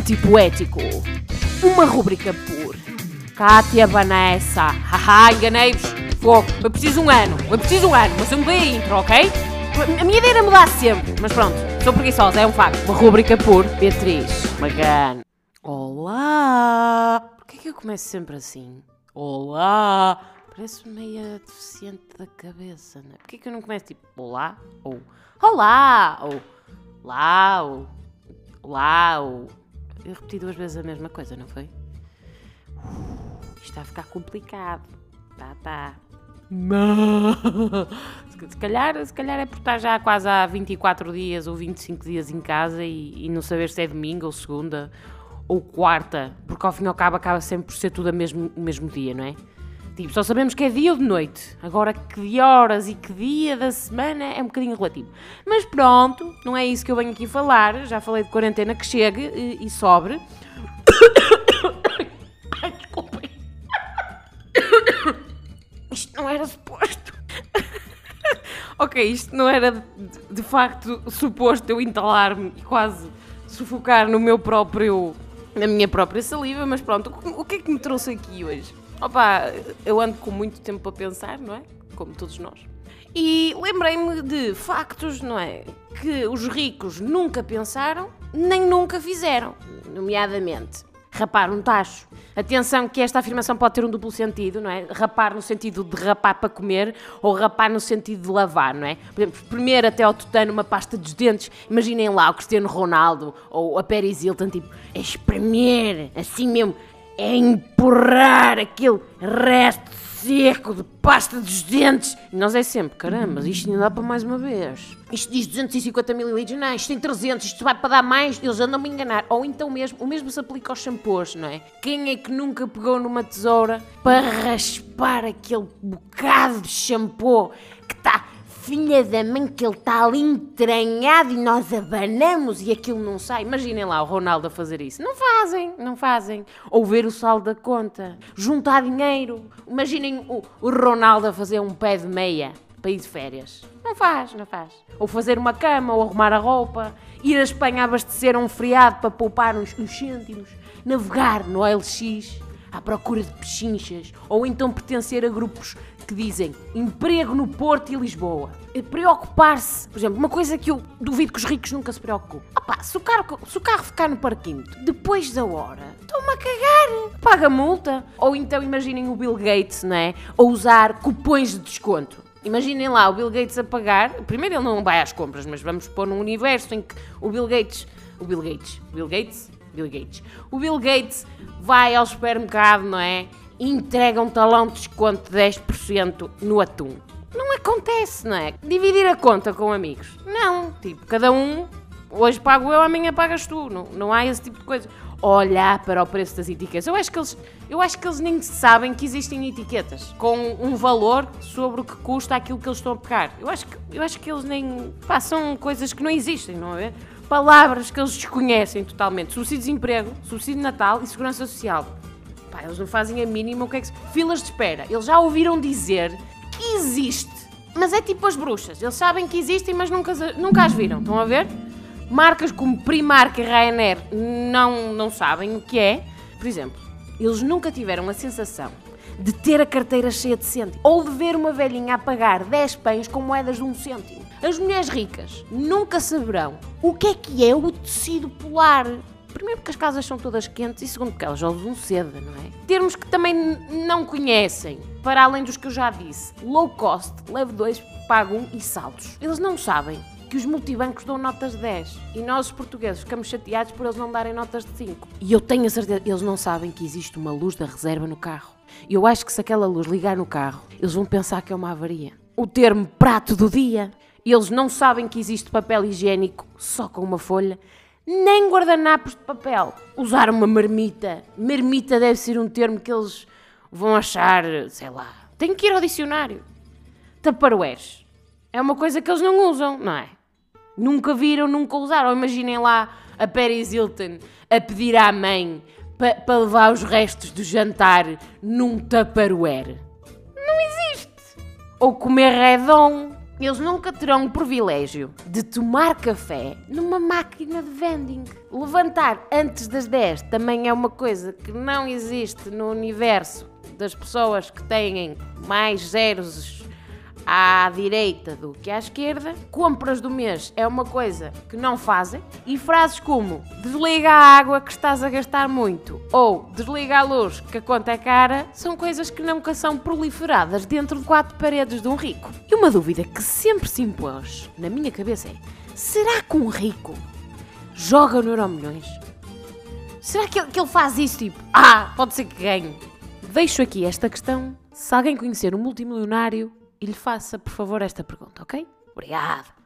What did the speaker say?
Antipoético. Uma rúbrica por Kátia Vanessa. Haha, enganei-vos. Fogo. Eu preciso um ano. Eu preciso um ano, mas eu mudei a intro, ok? A minha ideia era mudar sempre, mas pronto. Sou preguiçosa, é um facto. Uma rúbrica por Beatriz Magano. Olá! Porquê que eu começo sempre assim? Olá! Parece meio deficiente da cabeça, não é? Porquê que eu não começo tipo olá? Ou olá! Ou lá! Ou lá! Ou... Eu repeti duas vezes a mesma coisa, não foi? Isto está a ficar complicado. Tá, tá. Se calhar, se calhar é por estar já quase há 24 dias ou 25 dias em casa e, e não saber se é domingo ou segunda ou quarta, porque ao fim e ao cabo acaba sempre por ser tudo o mesmo, o mesmo dia, não é? Tipo, só sabemos que é dia ou de noite. Agora, que horas e que dia da semana é um bocadinho relativo. Mas pronto, não é isso que eu venho aqui falar. Já falei de quarentena que chegue e, e sobre. Ai, desculpem. Isto não era suposto. ok, isto não era de, de facto suposto eu entalar-me e quase sufocar no meu próprio. na minha própria saliva, mas pronto, o que é que me trouxe aqui hoje? Opa, eu ando com muito tempo para pensar, não é? Como todos nós. E lembrei-me de factos, não é? Que os ricos nunca pensaram, nem nunca fizeram. Nomeadamente, rapar um tacho. Atenção que esta afirmação pode ter um duplo sentido, não é? Rapar no sentido de rapar para comer ou rapar no sentido de lavar, não é? Por exemplo, espremer até ao tutano uma pasta dos dentes. Imaginem lá o Cristiano Ronaldo ou a Paris Hilton, tipo, espremer, assim mesmo, é empurrar aquele resto seco de pasta dos dentes. E nós é sempre, caramba, isto ainda dá para mais uma vez. Isto diz 250 ml, não, isto tem 300, isto vai para dar mais, eles andam-me a enganar. Ou então mesmo, o mesmo se aplica aos shampoos, não é? Quem é que nunca pegou numa tesoura para raspar aquele bocado de shampoo que está filha da mãe que ele está ali entranhado e nós abanamos e aquilo não sai. Imaginem lá o Ronaldo a fazer isso. Não fazem, não fazem. Ou ver o saldo da conta, juntar dinheiro. Imaginem o, o Ronaldo a fazer um pé de meia para ir de férias. Não faz, não faz. Ou fazer uma cama, ou arrumar a roupa, ir a Espanha abastecer um friado para poupar uns, uns cêntimos, navegar no LX à procura de pechinchas, ou então pertencer a grupos que dizem emprego no Porto e Lisboa. Preocupar-se, por exemplo, uma coisa que eu duvido que os ricos nunca se preocupem. Opa, se o carro, se o carro ficar no parquímetro depois da hora, estão-me a cagar, paga multa. Ou então imaginem o Bill Gates, não é? A usar cupões de desconto. Imaginem lá o Bill Gates a pagar. Primeiro ele não vai às compras, mas vamos pôr num universo em que o Bill Gates. O Bill Gates. Bill Gates? Bill Gates. O Bill Gates vai ao supermercado, não é? entrega um talão de desconto de 10% no atum. Não acontece, não é? Dividir a conta com amigos. Não, tipo, cada um, hoje pago eu, amanhã pagas tu. Não, não há esse tipo de coisa. Olhar para o preço das etiquetas. Eu acho que eles, eu acho que eles nem sabem que existem etiquetas com um valor sobre o que custa aquilo que eles estão a pagar. Eu acho que, eu acho que eles nem. Pá, são coisas que não existem, não é? Palavras que eles desconhecem totalmente. Subsídio de desemprego, subsídio de Natal e segurança social. Pá, eles não fazem a mínima o que é que se... Filas de espera. Eles já ouviram dizer que existe. Mas é tipo as bruxas. Eles sabem que existem, mas nunca, nunca as viram. Estão a ver? Marcas como Primark e Ryanair não, não sabem o que é. Por exemplo, eles nunca tiveram a sensação de ter a carteira cheia de cêntimos ou de ver uma velhinha a pagar 10 pães com moedas de um cêntimo. As mulheres ricas nunca saberão o que é que é o tecido polar. Primeiro porque as casas são todas quentes e segundo porque elas usam seda, não é? Termos que também não conhecem, para além dos que eu já disse. Low cost, leve 2, pago 1 um, e saldos. Eles não sabem que os multibancos dão notas de 10 e nós, os portugueses, ficamos chateados por eles não darem notas de 5. E eu tenho a certeza, eles não sabem que existe uma luz da reserva no carro. Eu acho que se aquela luz ligar no carro, eles vão pensar que é uma avaria. O termo prato do dia, eles não sabem que existe papel higiênico só com uma folha nem guardanapos de papel. Usar uma marmita. Marmita deve ser um termo que eles vão achar, sei lá. Tem que ir ao dicionário. Tupperwares. É uma coisa que eles não usam, não é? Nunca viram, nunca usaram. Imaginem lá a Paris Hilton a pedir à mãe para pa levar os restos do jantar num Tupperware. Não existe. Ou comer redon eles nunca terão o privilégio de tomar café numa máquina de vending. Levantar antes das 10 também é uma coisa que não existe no universo das pessoas que têm mais zeros à direita do que à esquerda. Compras do mês é uma coisa que não fazem. E frases como desliga a água que estás a gastar muito ou desliga a luz que a conta é cara são coisas que nunca são proliferadas dentro de quatro paredes de um rico. E uma dúvida que sempre se impôs na minha cabeça é: será que um rico joga no Euromilhões? Será que ele, que ele faz isso tipo, ah, pode ser que ganhe? Deixo aqui esta questão. Se alguém conhecer um multimilionário, e lhe faça, por favor, esta pergunta, ok? Obrigada.